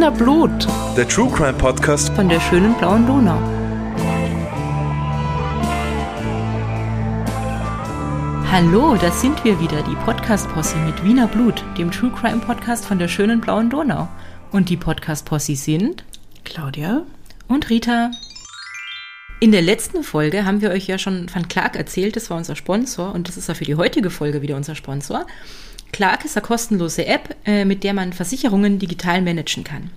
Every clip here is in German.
Wiener Blut. Der True Crime Podcast von der schönen blauen Donau. Hallo, da sind wir wieder, die Podcast-Posse mit Wiener Blut, dem True Crime Podcast von der schönen blauen Donau. Und die Podcast-Posse sind Claudia und Rita. In der letzten Folge haben wir euch ja schon von Clark erzählt, das war unser Sponsor und das ist ja für die heutige Folge wieder unser Sponsor. Clark ist eine kostenlose App, äh, mit der man Versicherungen digital managen kann.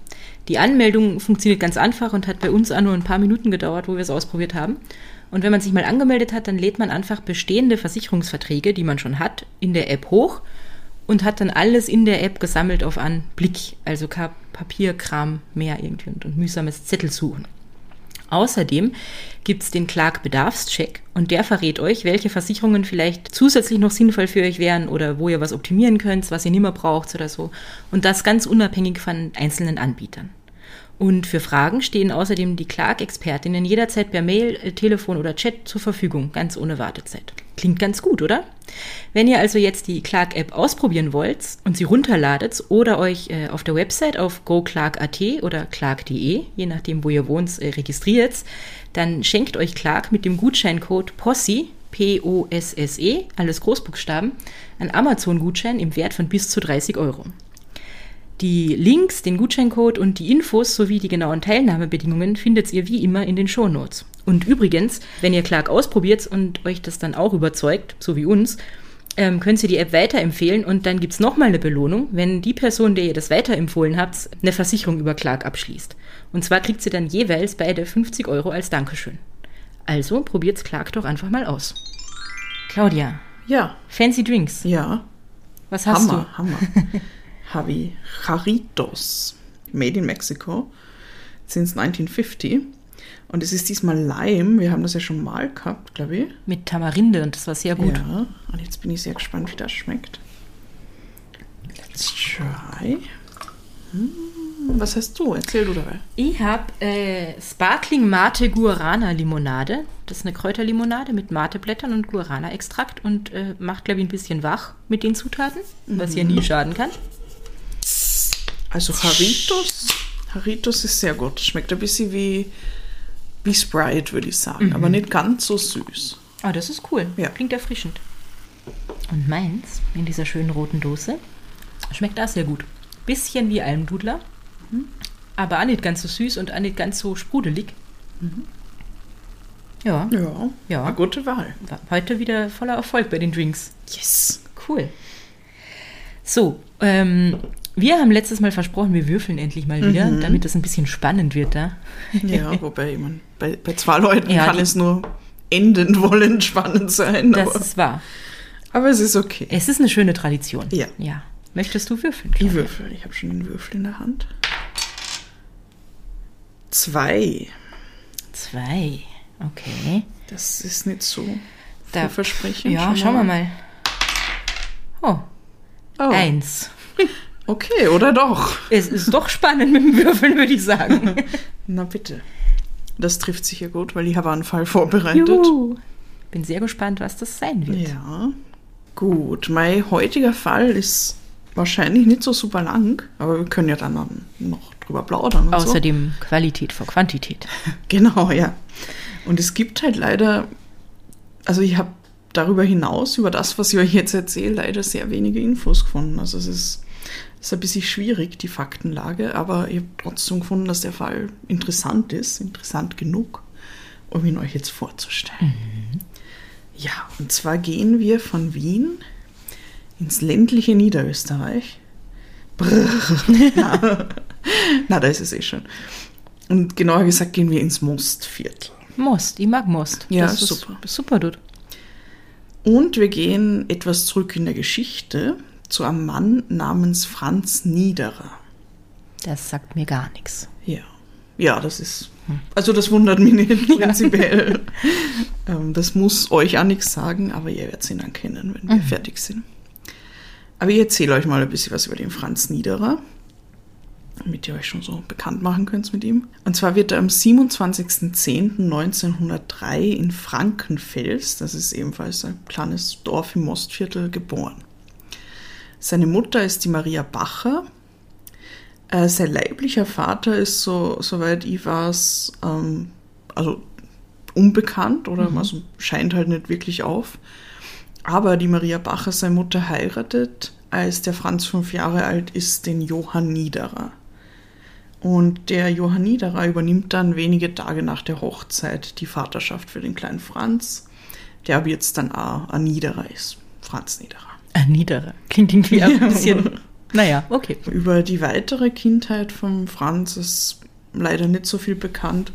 Die Anmeldung funktioniert ganz einfach und hat bei uns auch nur ein paar Minuten gedauert, wo wir es ausprobiert haben. Und wenn man sich mal angemeldet hat, dann lädt man einfach bestehende Versicherungsverträge, die man schon hat, in der App hoch und hat dann alles in der App gesammelt auf einen Blick. Also kein Papierkram mehr irgendwie und, und mühsames Zettel suchen. Außerdem gibt es den Clark Bedarfscheck und der verrät euch, welche Versicherungen vielleicht zusätzlich noch sinnvoll für euch wären oder wo ihr was optimieren könnt, was ihr nicht mehr braucht oder so. Und das ganz unabhängig von einzelnen Anbietern. Und für Fragen stehen außerdem die Clark-Expertinnen jederzeit per Mail, äh, Telefon oder Chat zur Verfügung, ganz ohne Wartezeit. Klingt ganz gut, oder? Wenn ihr also jetzt die Clark-App ausprobieren wollt und sie runterladet oder euch äh, auf der Website auf goclark.at oder clark.de, je nachdem, wo ihr wohnt, äh, registriert, dann schenkt euch Clark mit dem Gutscheincode POSSE, P-O-S-S-E, alles Großbuchstaben, einen Amazon-Gutschein im Wert von bis zu 30 Euro. Die Links, den Gutscheincode und die Infos sowie die genauen Teilnahmebedingungen findet ihr wie immer in den Shownotes. Und übrigens, wenn ihr Clark ausprobiert und euch das dann auch überzeugt, so wie uns, ähm, könnt ihr die App weiterempfehlen und dann gibt es nochmal eine Belohnung, wenn die Person, der ihr das weiterempfohlen habt, eine Versicherung über Clark abschließt. Und zwar kriegt sie dann jeweils beide 50 Euro als Dankeschön. Also probiert's Clark doch einfach mal aus. Claudia. Ja. Fancy Drinks. Ja. Was hast Hammer, du? Hammer. Habe ich Jarritos, made in Mexico, since 1950. Und es ist diesmal Lime. Wir haben das ja schon mal gehabt, glaube ich. Mit Tamarinde und das war sehr gut. Ja. Und jetzt bin ich sehr gespannt, wie das schmeckt. Let's try. Hm, was hast du? Erzähl du dabei. Ich habe äh, Sparkling Mate Guarana Limonade. Das ist eine Kräuterlimonade mit Mateblättern und Guarana-Extrakt und äh, macht, glaube ich, ein bisschen wach mit den Zutaten, was ja nie schaden kann. Also Jarritos. Jarritos ist sehr gut. Schmeckt ein bisschen wie, wie Sprite, würde ich sagen. Aber nicht ganz so süß. Ah, das ist cool. Ja. Klingt erfrischend. Und meins, in dieser schönen roten Dose, schmeckt auch sehr gut. Bisschen wie Almdudler, aber auch nicht ganz so süß und auch nicht ganz so sprudelig. Ja, Ja, Ja. eine gute Wahl. heute wieder voller Erfolg bei den Drinks. Yes. Cool. So, ähm, wir haben letztes Mal versprochen, wir würfeln endlich mal wieder, damit es ein bisschen spannend wird da. Ja, wobei, ich mein, bei, bei zwei Leuten Ja, kann es nur enden wollen spannend sein. Das aber, ist wahr. aber es ist okay. Es ist eine schöne Tradition. Ja. Ja. Möchtest du würfeln? Ich Claudia? würfel. Ich habe schon einen Würfel in der Hand. Zwei. Zwei. Okay. Das ist nicht so Da- vielversprechend. Ja, schauen wir mal. Oh, Oh, eins. Okay, oder doch? Es ist doch spannend mit dem Würfeln, würde ich sagen. Na bitte. Das trifft sicher gut, weil ich habe einen Fall vorbereitet. Juhu. Bin sehr gespannt, was das sein wird. Ja. Gut, mein heutiger Fall ist wahrscheinlich nicht so super lang, aber wir können ja dann noch drüber plaudern und so. Außerdem Qualität vor Quantität. Genau, ja. Und es gibt halt leider, also ich habe darüber hinaus, über das, was ich euch jetzt erzähle, leider sehr wenige Infos gefunden. Also es ist, ist ein bisschen schwierig, die Faktenlage, aber ich habe trotzdem gefunden, dass der Fall interessant ist, interessant genug, um ihn euch jetzt vorzustellen. Ja, und zwar gehen wir von Wien ins ländliche Niederösterreich. Brrr. Na, na, da ist es eh schon. Und genauer gesagt gehen wir ins Mostviertel. Most, ich mag Most. Ja, das ist super. Super, dude. Und wir gehen etwas zurück in der Geschichte zu einem Mann namens Franz Niederer. Das sagt mir gar nichts. Ja. Ja, das ist. Also das wundert mich nicht prinzipiell. ähm, das muss euch auch nichts sagen, aber ihr werdet ihn dann kennen, wenn wir fertig sind. Aber ich erzähle euch mal ein bisschen was über den Franz Niederer, damit ihr euch schon so bekannt machen könnt mit ihm. Und zwar wird er am 27.10.1903 in Frankenfels, das ist ebenfalls ein kleines Dorf im Mostviertel, geboren. Seine Mutter ist die Maria Bacher, Äh, sein leiblicher Vater ist, so, soweit ich weiß, ähm, also unbekannt oder Mhm. also scheint halt nicht wirklich auf. Aber die Maria Bacher, seine Mutter, heiratet, als der Franz fünf Jahre alt ist, den Johann Niederer. Und der Johann Niederer übernimmt dann wenige Tage nach der Hochzeit die Vaterschaft für den kleinen Franz, der aber jetzt dann auch ein Niederer ist. Franz Niederer. Ein Niederer. Klingt irgendwie ein bisschen. Naja, okay. Über die weitere Kindheit von Franz ist leider nicht so viel bekannt.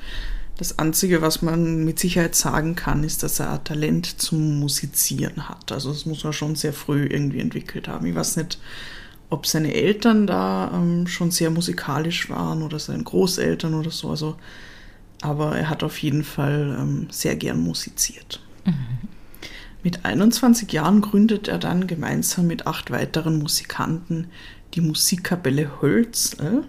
Das Einzige, was man mit Sicherheit sagen kann, ist, dass er ein Talent zum Musizieren hat. Also das muss er schon sehr früh irgendwie entwickelt haben. Ich weiß nicht, ob seine Eltern da ähm, schon sehr musikalisch waren oder seine Großeltern oder so. Also, aber er hat auf jeden Fall ähm, sehr gern musiziert. Mit 21 Jahren gründet er dann gemeinsam mit acht weiteren Musikanten die Musikkapelle Hölzl.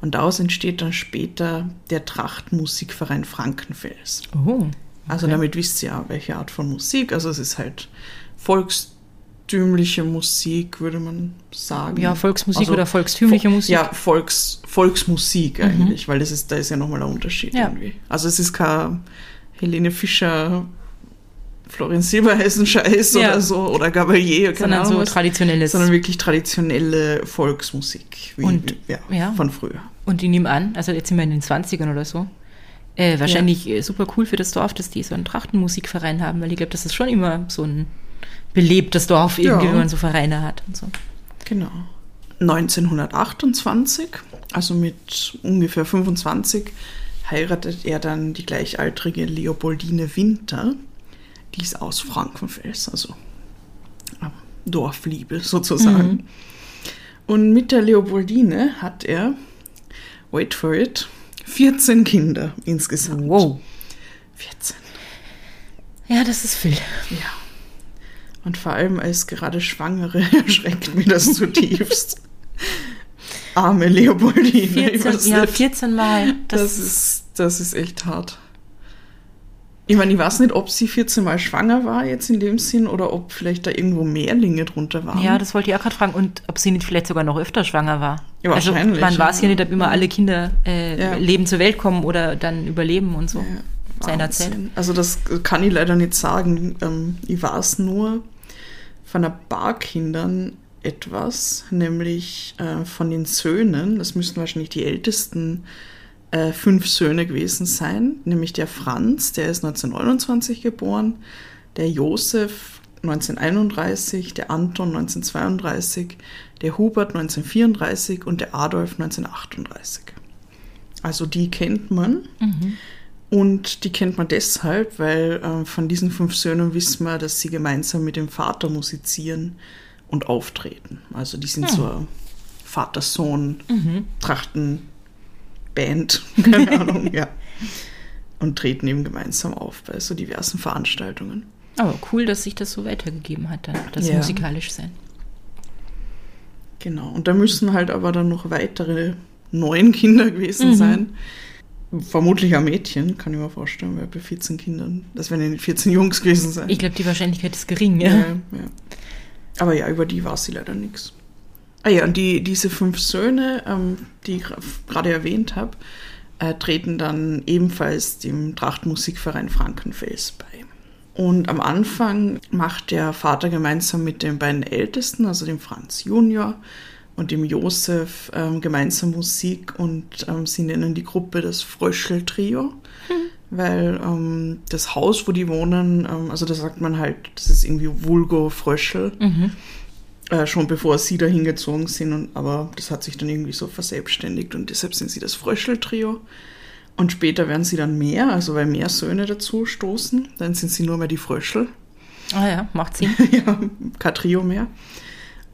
Und daraus entsteht dann später der Trachtmusikverein Frankenfels. Oh. Also Okay. damit wisst ihr ja, welche Art von Musik. Also es ist halt volkstümliche Musik, würde man sagen. Ja, Volksmusik Also oder volkstümliche Vo- Musik. Ja, Volks, Volksmusik eigentlich, weil das ist, da ist ja nochmal ein Unterschied Ja. irgendwie. Also es ist kein Helene Fischer, Florian Silbereisen Scheiß Ja. oder so oder Gabalier, keine sondern Ahnung so was, traditionelles. sondern wirklich traditionelle Volksmusik, wie, Und- ja, ja. von früher. Und ich nehme an, also jetzt sind wir in den 20ern oder so, äh, wahrscheinlich äh, super cool für das Dorf, dass die so einen Trachtenmusikverein haben, weil ich glaube, das ist schon immer so ein belebtes Dorf, irgendwie, Ja. wenn man so Vereine hat und so. Genau. 1928, also mit ungefähr 25, heiratet er dann die gleichaltrige Leopoldine Winter. Die ist aus Frankenfels, also Dorfliebe sozusagen. Und mit der Leopoldine hat er, wait for it, 14 Kinder insgesamt. Wow. 14. Ja, das ist viel. Ja. Und vor allem als gerade Schwangere erschreckt mich das zutiefst. Arme Leopoldine. ich 14, weiß ja, nicht. 14 Mal. Das, Das, ist, das ist echt hart. Ich meine, ich weiß nicht, ob sie 14 Mal schwanger war jetzt in dem Sinn oder ob vielleicht da irgendwo Mehrlinge drunter waren. ja, das wollte ich auch gerade fragen. Und ob sie nicht vielleicht sogar noch öfter schwanger war. Ja, also wahrscheinlich, man weiß ja nicht, ob immer alle Kinder äh, Ja. leben zur Welt kommen oder dann überleben und so. Ja, seinerzeit. Wahnsinn. Also das kann ich leider nicht sagen. Ähm, ich weiß nur von ein paar Kindern etwas, nämlich äh, von den Söhnen, das müssten wahrscheinlich die ältesten äh, fünf Söhne gewesen sein, nämlich der Franz, der ist 1929 geboren, der Josef 1931, der Anton 1932, der Hubert 1934 und der Adolf 1938. Also die kennt man. Und die kennt man deshalb, weil äh, von diesen fünf Söhnen wissen wir, dass sie gemeinsam mit dem Vater musizieren und auftreten. Also die sind so eine Vater-Sohn-Trachten-Band, keine Ahnung, ja. Und treten eben gemeinsam auf bei so diversen Veranstaltungen. Aber cool, dass sich das so weitergegeben hat, dann, das Ja. musikalisch sein. Genau. Und da müssen halt aber dann noch weitere neun Kinder gewesen sein. Vermutlich ein Mädchen, kann ich mir vorstellen, weil bei 14 Kindern, das werden ja nicht 14 Jungs gewesen sein. Ich glaube, die Wahrscheinlichkeit ist gering, ja. Ja, ja. Aber ja, über die weiß sie leider nichts. Ah ja, und die, diese fünf Söhne, ähm, die ich gerade erwähnt habe, äh, treten dann ebenfalls dem Trachtmusikverein Frankenfels bei. Und am Anfang macht der Vater gemeinsam mit den beiden Ältesten, also dem Franz Junior und dem Josef, ähm, gemeinsam Musik und ähm, sie nennen die Gruppe das Fröschel-Trio, weil ähm, das Haus, wo die wohnen, ähm, also da sagt man halt, das ist irgendwie Vulgo Fröschel, äh, schon bevor sie da hingezogen sind, und, aber das hat sich dann irgendwie so verselbstständigt und deshalb sind sie das Fröschel-Trio. Und später werden sie dann mehr, also weil mehr Söhne dazu stoßen, dann sind sie nur mehr die Fröschel. Ah ja, macht Sinn. ja, kein Trio mehr.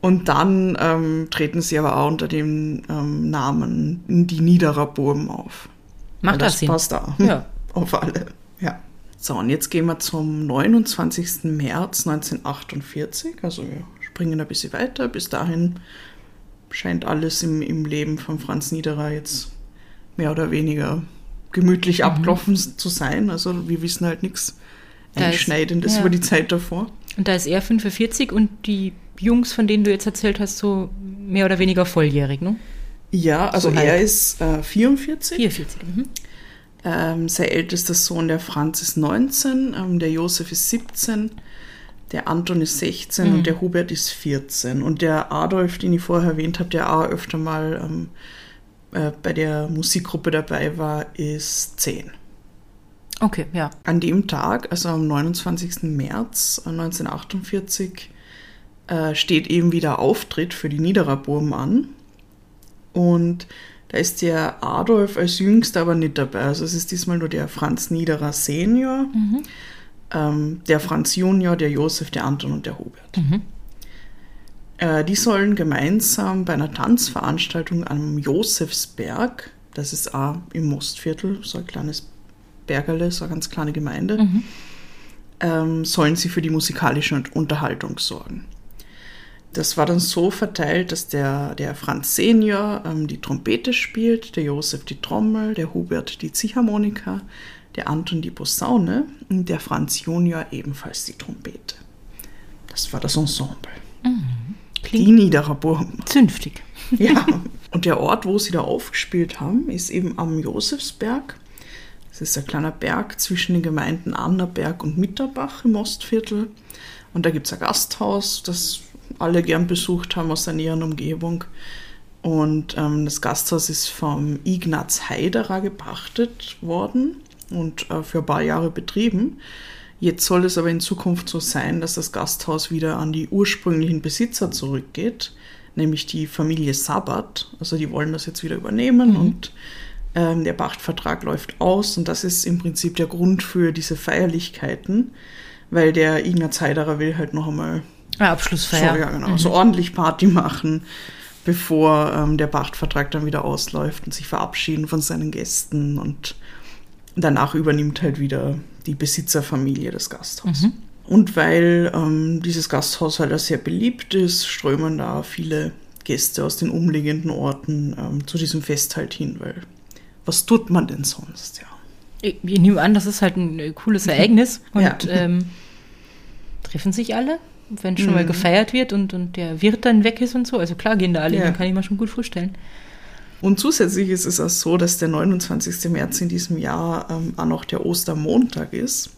Und dann ähm, treten sie aber auch unter dem ähm, Namen die Niederer Burm auf. Macht Weil das Sinn. passt da. Ja. Auf alle. Ja. So, und jetzt gehen wir zum 29. März 1948. Also wir springen ein bisschen weiter. Bis dahin scheint alles im, im Leben von Franz Niederer jetzt mehr oder weniger Mhm. gemütlich abgelaufen zu sein. Also wir wissen halt nichts ist- Einschneidendes ja. über die Zeit davor. Und da ist er 45 und die Jungs, von denen du jetzt erzählt hast, so mehr oder weniger volljährig, ne? Ja, also So er halb. ist äh, 44. 44. Mhm. Ähm, sein ältester Sohn, der Franz, ist 19, ähm, der Josef ist 17, der Anton ist 16 und der Hubert ist 14. Und der Adolf, den ich vorher erwähnt habe, der auch öfter mal ähm, äh, bei der Musikgruppe dabei war, ist 10. Okay, ja. An dem Tag, also am 29. März 1948, äh, steht eben wieder Auftritt für die Niederer Burm an. Und da ist der Adolf als Jüngster aber nicht dabei. Also es ist diesmal nur der Franz Niederer Senior, ähm, der Franz Junior, der Josef, der Anton und der Hubert. Äh, die sollen gemeinsam bei einer Tanzveranstaltung am Josefsberg, das ist auch im Mostviertel, so ein kleines Bergerle, so eine ganz kleine Gemeinde, ähm, sollen sie für die musikalische Unterhaltung sorgen. Das war dann so verteilt, dass der, der Franz Senior ähm, die Trompete spielt, der Josef die Trommel, der Hubert die Ziehharmonika, der Anton die Posaune und der Franz Junior ebenfalls die Trompete. Das war das Ensemble. Die Klingt Niederer Burm. zünftig. Ja. Und der Ort, wo sie da aufgespielt haben, ist eben am Josefsberg. Das ist ein kleiner Berg zwischen den Gemeinden Annaberg und Mitterbach im Ostviertel. Und da gibt es ein Gasthaus, das alle gern besucht haben aus der näheren Umgebung. Und ähm, das Gasthaus ist vom Ignaz Heiderer gepachtet worden und äh, für ein paar Jahre betrieben. Jetzt soll es aber in Zukunft so sein, dass das Gasthaus wieder an die ursprünglichen Besitzer zurückgeht, nämlich die Familie Sabbat. Also die wollen das jetzt wieder übernehmen und ähm, der Pachtvertrag läuft aus und das ist im Prinzip der Grund für diese Feierlichkeiten, weil der Ignaz Heiderer will halt noch einmal Ja, Abschlussfeier. so, ja, genau, so ordentlich Party machen, bevor ähm, der Pachtvertrag dann wieder ausläuft und sich verabschieden von seinen Gästen und danach übernimmt halt wieder die Besitzerfamilie das Gasthaus. Und weil ähm, dieses Gasthaus halt auch sehr beliebt ist, strömen da viele Gäste aus den umliegenden Orten ähm, zu diesem Fest halt hin, weil was tut man denn sonst, ja? Ich, ich nehme an, das ist halt ein äh, cooles Ereignis. Und Ja. ähm, treffen sich alle, wenn schon mal gefeiert wird und, und der Wirt dann weg ist und so. Also klar gehen da alle, Ja. hin, kann ich mir schon gut vorstellen. Und zusätzlich ist es auch so, dass der 29. März in diesem Jahr ähm, auch noch der Ostermontag ist.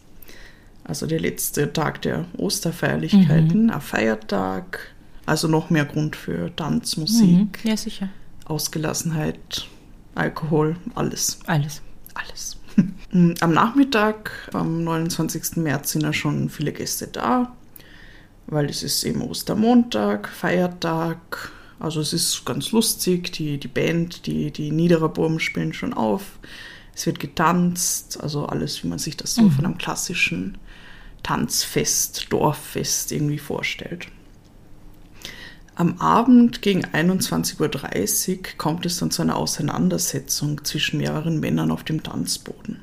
Also der letzte Tag der Osterfeierlichkeiten, ein Feiertag. Also noch mehr Grund für Tanz, Musik, Mhm. Ja, sicher. Ausgelassenheit, Alkohol, alles. Alles. Alles. Am Nachmittag, am 29. März, sind ja schon viele Gäste da, weil es ist eben Ostermontag, Feiertag. Also es ist ganz lustig. Die, die Band, die, die Niederer Burm spielen schon auf. Es wird getanzt, also alles, wie man sich das so von einem klassischen Tanzfest, Dorffest irgendwie vorstellt. Am Abend gegen 21.30 Uhr kommt es dann zu einer Auseinandersetzung zwischen mehreren Männern auf dem Tanzboden.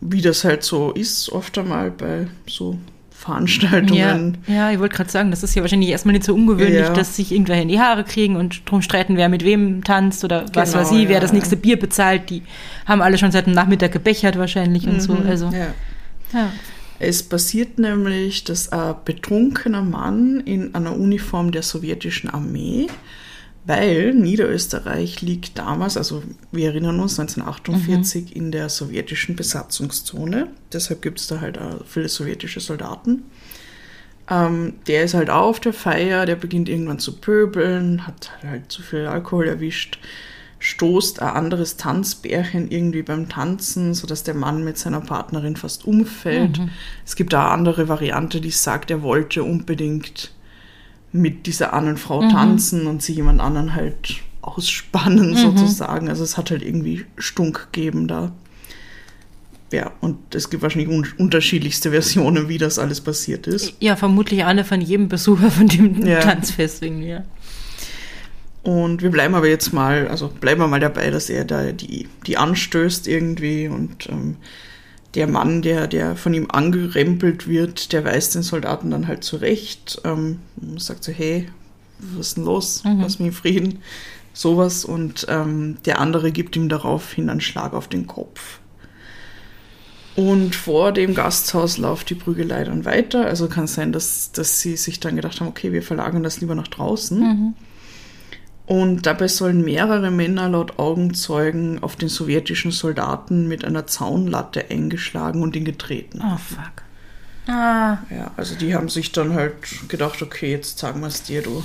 Wie das halt so ist, oft einmal bei so Veranstaltungen. ja, ich wollte gerade sagen, das ist ja wahrscheinlich erstmal nicht so ungewöhnlich, Ja. dass sich irgendwer in die Haare kriegen und drum streiten, wer mit wem tanzt oder was Genau, weiß ich, wer ja, das ja. nächste Bier bezahlt. Die haben alle schon seit dem Nachmittag gebechert wahrscheinlich und so. Also, Mhm. Ja. ja. Es passiert nämlich, dass ein betrunkener Mann in einer Uniform der sowjetischen Armee, weil Niederösterreich liegt damals, also wir erinnern uns, 1948 in der sowjetischen Besatzungszone. Deshalb gibt es da halt auch viele sowjetische Soldaten. Ähm, der ist halt auch auf der Feier, der beginnt irgendwann zu pöbeln, hat halt zu viel Alkohol erwischt, stoßt ein anderes Tanzbärchen irgendwie beim Tanzen, sodass der Mann mit seiner Partnerin fast umfällt. Es gibt da eine andere Variante, die sagt, er wollte unbedingt mit dieser anderen Frau tanzen und sie jemand anderen halt ausspannen sozusagen. Also es hat halt irgendwie Stunk gegeben da. Ja, und es gibt wahrscheinlich un unterschiedlichste Versionen, wie das alles passiert ist. ja, vermutlich eine von jedem Besucher von dem Ja. Tanzfest irgendwie. Ja. Und wir bleiben aber jetzt mal, also bleiben wir mal dabei, dass er da die, die anstößt irgendwie und ähm, der Mann, der, der von ihm angerempelt wird, der weist den Soldaten dann halt zurecht, ähm, sagt so, hey, was ist denn los? Lass mich in Frieden. Sowas. Und ähm, der andere gibt ihm daraufhin einen Schlag auf den Kopf. Und vor dem Gasthaus läuft die Prügelei dann weiter. Also kann es sein, dass, dass sie sich dann gedacht haben, okay, wir verlagern das lieber nach draußen. Und dabei sollen mehrere Männer laut Augenzeugen auf den sowjetischen Soldaten mit einer Zaunlatte eingeschlagen und ihn getreten. Oh, fuck. Ah, Ja, also die haben sich dann halt gedacht, okay, jetzt sagen wir es dir, du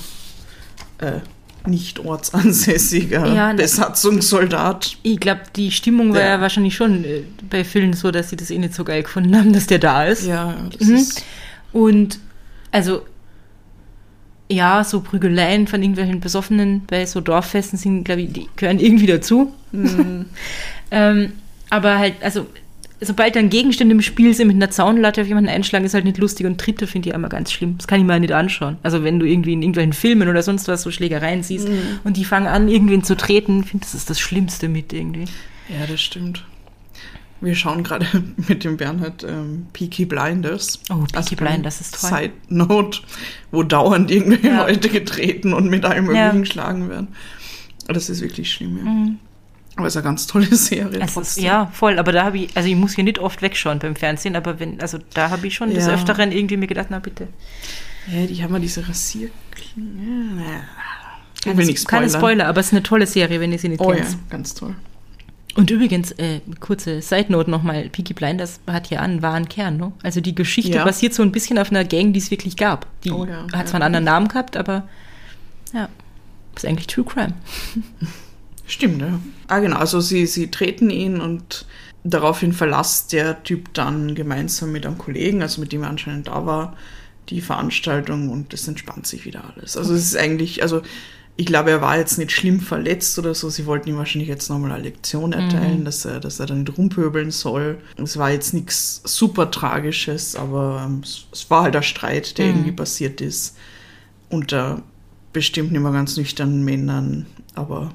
äh, nicht ortsansässiger Ja. Besatzungssoldat. ich glaube, die Stimmung war Ja. ja wahrscheinlich schon äh, bei vielen so, dass sie das eh nicht so geil gefunden haben, dass der da ist. Ja, das Mhm. ist. Und also, ja, so Prügeleien von irgendwelchen Besoffenen bei so Dorffesten sind, glaube ich, die gehören irgendwie dazu. Mhm. ähm, aber halt, also, sobald dann Gegenstände im Spiel sind, mit einer Zaunlatte auf jemanden einschlagen, ist halt nicht lustig. Und Dritte finde ich immer ganz schlimm. Das kann ich mir nicht anschauen. Also, wenn du irgendwie in irgendwelchen Filmen oder sonst was so Schlägereien siehst Mhm. und die fangen an, irgendwen zu treten, finde das ist das Schlimmste mit irgendwie. Ja, das stimmt. Wir schauen gerade mit dem Bernhard ähm, Peaky Blinders. Oh, Peaky Also Blinders ist toll. Side Note, wo dauernd irgendwelche Ja. Leute getreten und mit allem Ja. Möglichen geschlagen werden. Das ist wirklich schlimm, ja. Mhm. Aber es ist eine ganz tolle Serie. Trotzdem. ja, voll, aber da habe ich, also ich muss hier nicht oft wegschauen beim Fernsehen, aber wenn, also da habe ich schon des Ja. Öfteren irgendwie mir gedacht, na bitte. Ja, die haben ja diese Rasierklingen. Ich will Keine. Spoiler, aber es ist eine tolle Serie, wenn ihr sie nicht Oh ja, kennt. ganz toll. Und übrigens, äh, kurze Side Note nochmal, Peaky Blinders hat ja einen wahren Kern, ne? Also die Geschichte Ja. basiert so ein bisschen auf einer Gang, die es wirklich gab. Die Oh ja, hat zwar einen anderen Namen gehabt, aber ja, ist eigentlich True Crime. Stimmt, ja. Ah, genau. Also sie, sie treten ihn und daraufhin verlässt der Typ dann gemeinsam mit einem Kollegen, also mit dem er anscheinend da war, die Veranstaltung und es entspannt sich wieder alles. Also es ist eigentlich, also ich glaube, er war jetzt nicht schlimm verletzt oder so. Sie wollten ihm wahrscheinlich jetzt nochmal eine Lektion erteilen, dass, er, dass er dann nicht rumpöbeln soll. Es war jetzt nichts super Tragisches, aber ähm, es, war halt ein Streit, der irgendwie passiert ist. Unter bestimmt nicht mehr ganz nüchternen Männern, aber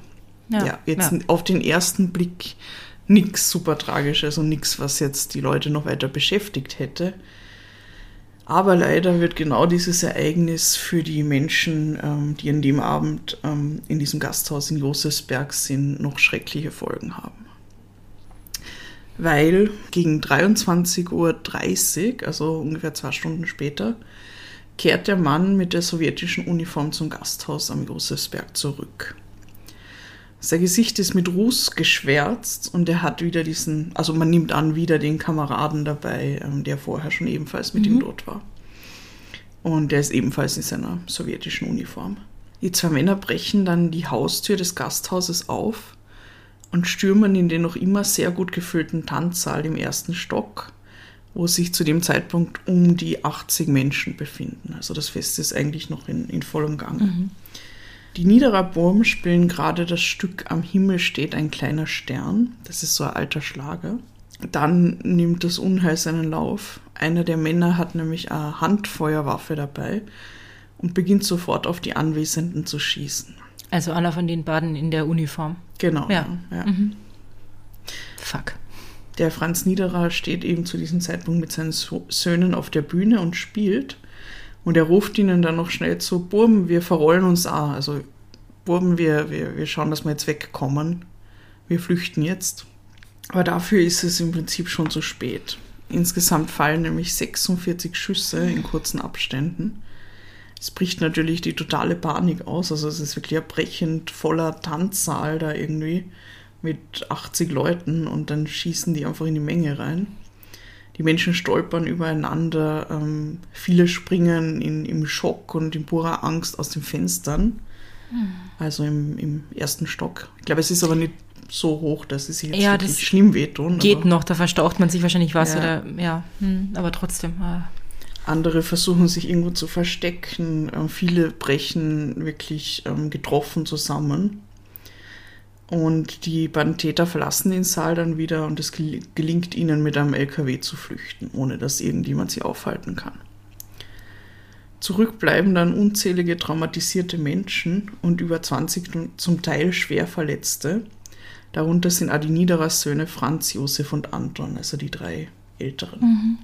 ja, jetzt ja. auf den ersten Blick nichts super Tragisches und nichts, was jetzt die Leute noch weiter beschäftigt hätte. Aber leider wird genau dieses Ereignis für die Menschen, ähm, die an dem Abend ähm, in diesem Gasthaus in Josefsberg sind, noch schreckliche Folgen haben. Weil gegen 23.30 Uhr, also ungefähr zwei Stunden später, kehrt der Mann mit der sowjetischen Uniform zum Gasthaus am Josefsberg zurück. Sein Gesicht ist mit Ruß geschwärzt und er hat wieder diesen, also man nimmt an, wieder den Kameraden dabei, ähm, der vorher schon ebenfalls mit ihm dort war. Und der ist ebenfalls in seiner sowjetischen Uniform. Die zwei Männer brechen dann die Haustür des Gasthauses auf und stürmen in den noch immer sehr gut gefüllten Tanzsaal im ersten Stock, wo sich zu dem Zeitpunkt um die 80 Menschen befinden. Also das Fest ist eigentlich noch in, in vollem Gang. Die Niederer Burm spielen gerade das Stück Am Himmel steht ein kleiner Stern. Das ist so ein alter Schlager. Dann nimmt das Unheil seinen Lauf. Einer der Männer hat nämlich eine Handfeuerwaffe dabei und beginnt sofort auf die Anwesenden zu schießen. Also einer von den beiden in der Uniform. Genau. Ja. ja. Fuck. Der Franz Niederer steht eben zu diesem Zeitpunkt mit seinen So- Söhnen auf der Bühne und spielt. Und er ruft ihnen dann noch schnell zu, Burben, wir verrollen uns auch. Also Burben, wir, wir, wir schauen, dass wir jetzt wegkommen. Wir flüchten jetzt. Aber dafür ist es im Prinzip schon zu spät. Insgesamt fallen nämlich 46 Schüsse in kurzen Abständen. Es bricht natürlich die totale Panik aus. Also es ist wirklich ein brechend voller Tanzsaal da irgendwie mit 80 Leuten und dann schießen die einfach in die Menge rein. Die Menschen stolpern übereinander, ähm, viele springen in, im Schock und in purer Angst aus den Fenstern. Also im, im ersten Stock. Ich glaube, es ist aber nicht so hoch, dass es sich jetzt Ja, wirklich das schlimm wehtun. Geht noch, da verstaucht man sich wahrscheinlich was Ja. oder ja, hm, aber trotzdem. ah. Andere versuchen sich irgendwo zu verstecken. Ähm, viele brechen wirklich ähm, getroffen zusammen. Und die beiden Täter verlassen den Saal dann wieder und es gel- gelingt ihnen mit einem LKW zu flüchten, ohne dass irgendjemand sie aufhalten kann. Zurück bleiben dann unzählige traumatisierte Menschen und über 20 nun zum Teil schwer Verletzte. Darunter sind auch die Niederer Söhne Franz, Josef und Anton, also die drei Älteren.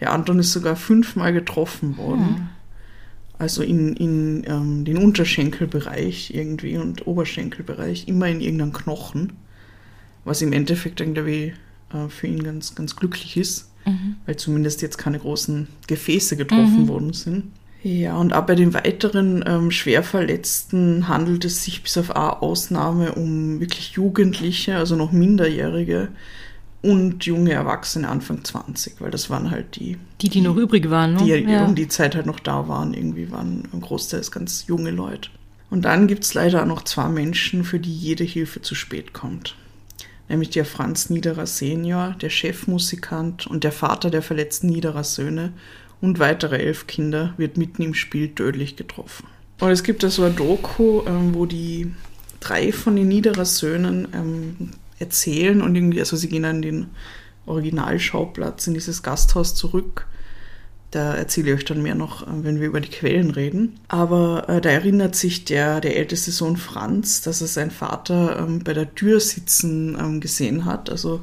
Der Anton ist sogar fünfmal getroffen worden. Also in, in ähm, den Unterschenkelbereich irgendwie und Oberschenkelbereich, immer in irgendeinem Knochen. Was im Endeffekt ich, äh, für ihn ganz, ganz glücklich ist, weil zumindest jetzt keine großen Gefäße getroffen worden sind. Ja, und auch bei den weiteren ähm, Schwerverletzten handelt es sich bis auf eine Ausnahme um wirklich Jugendliche, also noch Minderjährige und junge Erwachsene Anfang 20, weil das waren halt die, Die, die noch übrig waren, ne? die um die Zeit halt noch da waren. Irgendwie waren ein Großteil ganz junge Leute. Und dann gibt es leider auch noch zwei Menschen, für die jede Hilfe zu spät kommt. Nämlich der Franz Niederer Senior, der Chefmusikant und der Vater der verletzten Niederer Söhne und weitere elf Kinder wird mitten im Spiel tödlich getroffen. Und es gibt da so ein Doku, ähm, wo die drei von den Niederer Söhnen ähm, erzählen und irgendwie, also sie gehen an den Originalschauplatz in dieses Gasthaus zurück. Da erzähle ich euch dann mehr noch, äh, wenn wir über die Quellen reden. Aber äh, da erinnert sich der, der älteste Sohn Franz, dass er seinen Vater ähm, bei der Tür sitzen ähm, gesehen hat. Also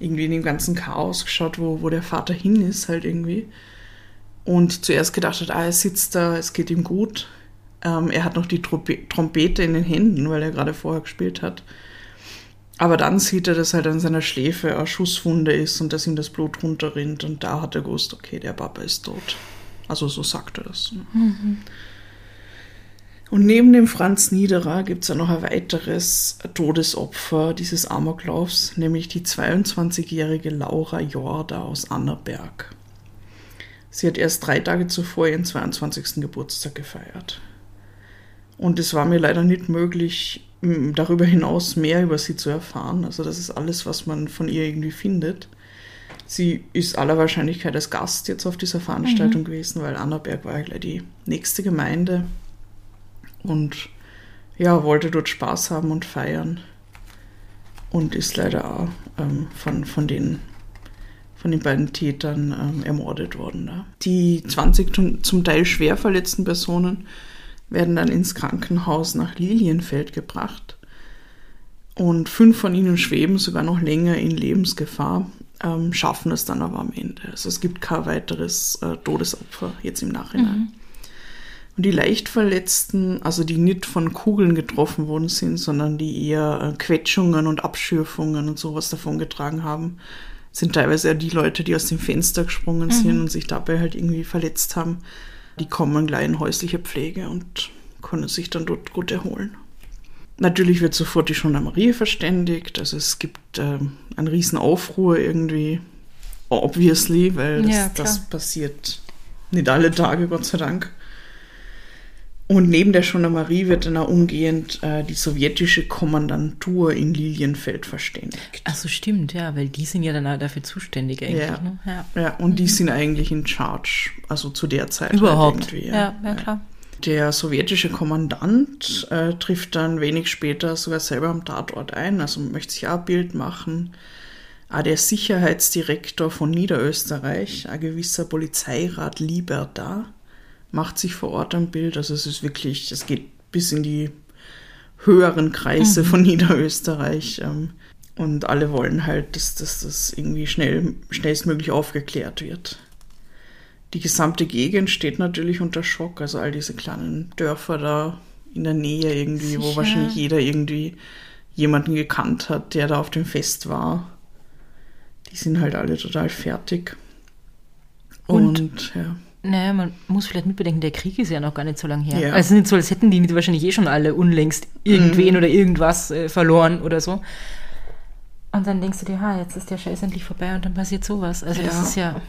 irgendwie in dem ganzen Chaos geschaut, wo, wo der Vater hin ist, halt irgendwie. Und zuerst gedacht hat, ah, er sitzt da, es geht ihm gut. Ähm, er hat noch die Trompe Trompete in den Händen, weil er gerade vorher gespielt hat. Aber dann sieht er, dass halt an seiner Schläfe eine Schusswunde ist und dass ihm das Blut runterrinnt. Und da hat er gewusst, okay, der Papa ist tot. Also so sagt er das. Mhm. Und neben dem Franz Niederer gibt es ja noch ein weiteres Todesopfer dieses Amoklaufs, nämlich die 22-jährige Laura Jorda aus Annaberg. Sie hat erst drei Tage zuvor ihren 22. Geburtstag gefeiert. Und es war mir leider nicht möglich, darüber hinaus mehr über sie zu erfahren. Also das ist alles, was man von ihr irgendwie findet. Sie ist aller Wahrscheinlichkeit als Gast jetzt auf dieser Veranstaltung mhm. gewesen, weil Annaberg war ja die nächste Gemeinde und ja, wollte dort Spaß haben und feiern und ist leider auch ähm, von, von den von den beiden Tätern ähm, ermordet worden. Da. Die 20 zum Teil schwer verletzten Personen werden dann ins Krankenhaus nach Lilienfeld gebracht. Und fünf von ihnen schweben sogar noch länger in Lebensgefahr, ähm, schaffen es dann aber am Ende. Also es gibt kein weiteres äh, Todesopfer jetzt im Nachhinein. Mhm. Und die Leichtverletzten, also die nicht von Kugeln getroffen worden sind, sondern die eher äh, Quetschungen und Abschürfungen und sowas davongetragen haben, sind teilweise ja die Leute, die aus dem Fenster gesprungen mhm. sind und sich dabei halt irgendwie verletzt haben. Die kommen gleich in häusliche Pflege und können sich dann dort gut erholen. Natürlich wird sofort die Gendarmerie verständigt. Also es gibt äh, einen riesen Aufruhr irgendwie, obviously, weil das, ja, das passiert nicht alle Tage, Gott sei Dank. Und neben der Gendarmerie wird dann auch umgehend äh, die sowjetische Kommandantur in Lilienfeld verständigt. Ach so, stimmt, ja, weil die sind ja dann auch dafür zuständig eigentlich. Ja, ne? ja. ja und die mhm. sind eigentlich in Charge, also zu der Zeit. Halt Überhaupt, halt ja. ja, ja, klar. Der sowjetische Kommandant äh, trifft dann wenig später sogar selber am Tatort ein, also möchte sich auch ein Bild machen. Auch der Sicherheitsdirektor von Niederösterreich, ein gewisser Polizeirat Liberda, macht sich vor Ort ein Bild. Also es ist wirklich, es geht bis in die höheren Kreise mhm. von Niederösterreich. Ähm, und alle wollen halt, dass, dass das irgendwie schnell, schnellstmöglich aufgeklärt wird. Die gesamte Gegend steht natürlich unter Schock. Also all diese kleinen Dörfer da in der Nähe irgendwie, Sicher. wo wahrscheinlich jeder irgendwie jemanden gekannt hat, der da auf dem Fest war. Die sind halt alle total fertig. Und, und ja. Naja, man muss vielleicht mitbedenken, der Krieg ist ja noch gar nicht so lange her. Ja. Also nicht so, als hätten die wahrscheinlich eh schon alle unlängst irgendwen mhm. oder irgendwas äh, verloren oder so. Und dann denkst du dir, ha, jetzt ist der Scheiß endlich vorbei und dann passiert sowas. Also ja. das ist ja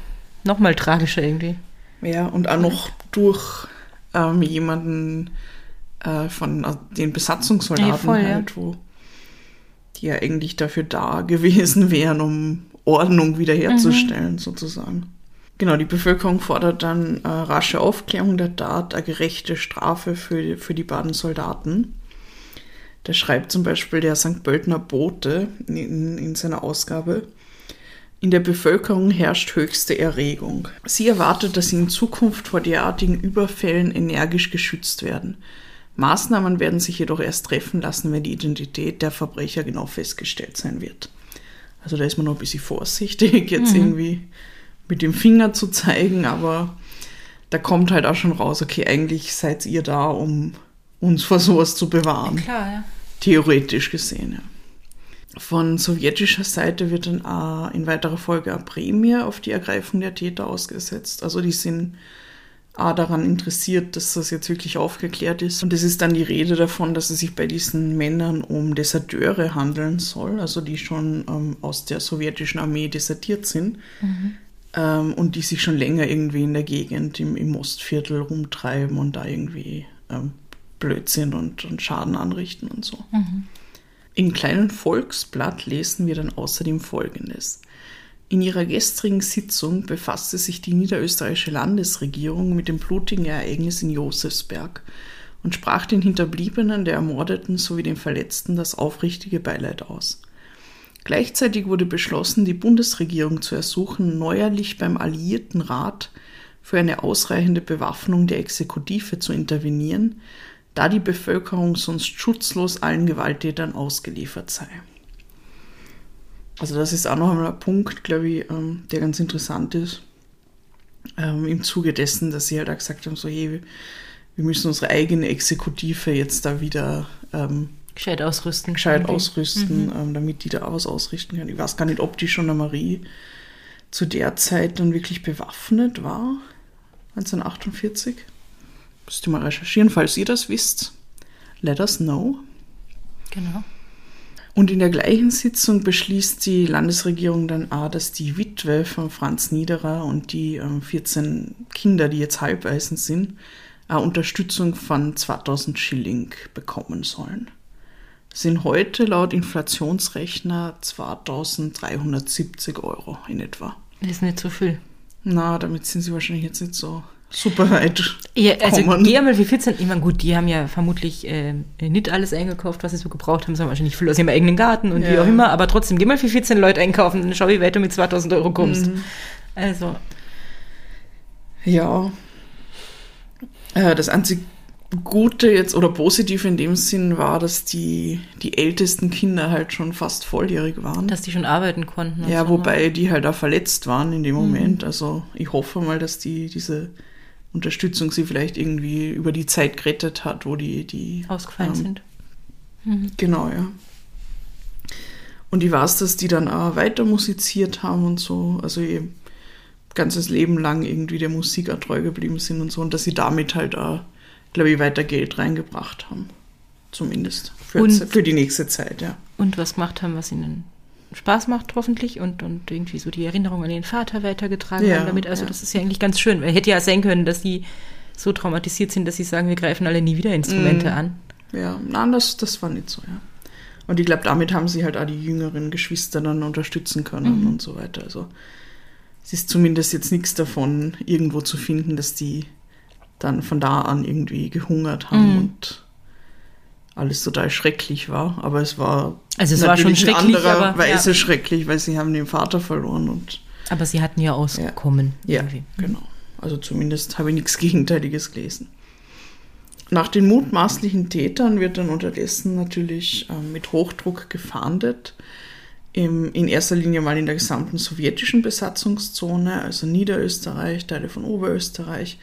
nochmal tragischer irgendwie. Ja, und auch noch durch ähm, jemanden äh, von also den Besatzungssoldaten ja, voll, halt, ja. wo die ja eigentlich dafür da gewesen wären, um Ordnung wiederherzustellen, mhm. sozusagen. Genau, die Bevölkerung fordert dann äh, rasche Aufklärung der Tat, eine gerechte Strafe für, für die beiden Soldaten. Da schreibt zum Beispiel der St. Pöltener Bote in, in seiner Ausgabe, in der Bevölkerung herrscht höchste Erregung. Sie erwartet, dass sie in Zukunft vor derartigen Überfällen energisch geschützt werden. Maßnahmen werden sich jedoch erst treffen lassen, wenn die Identität der Verbrecher genau festgestellt sein wird. Also da ist man noch ein bisschen vorsichtig, jetzt mhm. irgendwie mit dem Finger zu zeigen, aber da kommt halt auch schon raus, okay, eigentlich seid ihr da, um uns vor sowas zu bewahren. Klar, ja. Theoretisch gesehen, ja. Von sowjetischer Seite wird dann auch in weiterer Folge eine Prämie auf die Ergreifung der Täter ausgesetzt. Also die sind auch daran interessiert, dass das jetzt wirklich aufgeklärt ist. Und es ist dann die Rede davon, dass es sich bei diesen Männern um Deserteure handeln soll, also die schon ähm, aus der sowjetischen Armee desertiert sind ähm, und die sich schon länger irgendwie in der Gegend im, im Ostviertel rumtreiben und da irgendwie ähm, Blödsinn und, und Schaden anrichten und so. Im kleinen Volksblatt lesen wir dann außerdem Folgendes. In ihrer gestrigen Sitzung befasste sich die niederösterreichische Landesregierung mit dem blutigen Ereignis in Josefsberg und sprach den Hinterbliebenen der Ermordeten sowie den Verletzten das aufrichtige Beileid aus. Gleichzeitig wurde beschlossen, die Bundesregierung zu ersuchen, neuerlich beim Alliierten Rat für eine ausreichende Bewaffnung der Exekutive zu intervenieren, da die Bevölkerung sonst schutzlos allen Gewalttätern ausgeliefert sei. Also das ist auch noch einmal ein Punkt, glaube ich, ähm, der ganz interessant ist. Ähm, Im Zuge dessen, dass sie halt auch gesagt haben, so hey, wir müssen unsere eigene Exekutive jetzt da wieder ähm, Gescheit ausrüsten. gescheit ausrüsten, ähm, damit die da was ausrichten kann. Ich weiß gar nicht, ob die schon Marie zu der Zeit dann wirklich bewaffnet war, 1948. Müsst ihr mal recherchieren, falls ihr das wisst. Let us know. Genau. Und in der gleichen Sitzung beschließt die Landesregierung dann auch, dass die Witwe von Franz Niederer und die ähm, 14 Kinder, die jetzt Halbeisen sind, eine Unterstützung von 2000 Schilling bekommen sollen. Sind heute laut Inflationsrechner 2370 Euro in etwa. Das ist nicht so viel. Na, damit sind sie wahrscheinlich jetzt nicht so super weit Ja, also kommen. geh mal wie 14, ich meine, gut, die haben ja vermutlich äh, nicht alles eingekauft, was sie so gebraucht haben, sondern wahrscheinlich viel aus ihrem eigenen Garten und wie Ja. auch immer, aber trotzdem, geh mal für 14 Leute einkaufen, dann schau, wie weit du mit 2000 Euro kommst. Mhm. Also, Ja. Äh, Das einzig Gute jetzt oder positiv in dem Sinn war, dass die, die ältesten Kinder halt schon fast volljährig waren. dass die schon arbeiten konnten. ja, so, ne? wobei die halt auch verletzt waren in dem Moment. Also ich hoffe mal, dass die diese Unterstützung sie vielleicht irgendwie über die Zeit gerettet hat, wo die, die ausgefallen ähm, sind. Genau, ja. Und ich weiß, dass die dann auch weiter musiziert haben und so, also ihr ganzes Leben lang irgendwie der Musik treu geblieben sind und so und dass sie damit halt auch, glaube ich, weiter Geld reingebracht haben. Zumindest. Für, Und- für die nächste Zeit, ja. Und was gemacht haben, was ihnen Spaß macht, hoffentlich, und, und irgendwie so die Erinnerung an ihren Vater weitergetragen Ja, haben damit. Also, ja. das ist ja eigentlich ganz schön, weil hätte ja sein können, dass die so traumatisiert sind, dass sie sagen, wir greifen alle nie wieder Instrumente Mhm. an. Ja, nein, das, das war nicht so, ja. Und ich glaube, damit haben sie halt auch die jüngeren Geschwister dann unterstützen können Mhm. und so weiter. Also es ist zumindest jetzt nichts davon, irgendwo zu finden, dass die dann von da an irgendwie gehungert haben Mhm. und alles total schrecklich war. Aber es war Also es war schon natürlich in schrecklich, anderer aber- Weise ja. schrecklich, weil sie haben den Vater verloren und Aber sie hatten ja Auskommen. ja, irgendwie. genau. Also zumindest habe ich nichts Gegenteiliges gelesen. Nach den mutmaßlichen Tätern wird dann unterdessen natürlich ähm, mit Hochdruck gefahndet. Im, in erster Linie mal in der gesamten sowjetischen Besatzungszone, also Niederösterreich, Teile von Oberösterreich,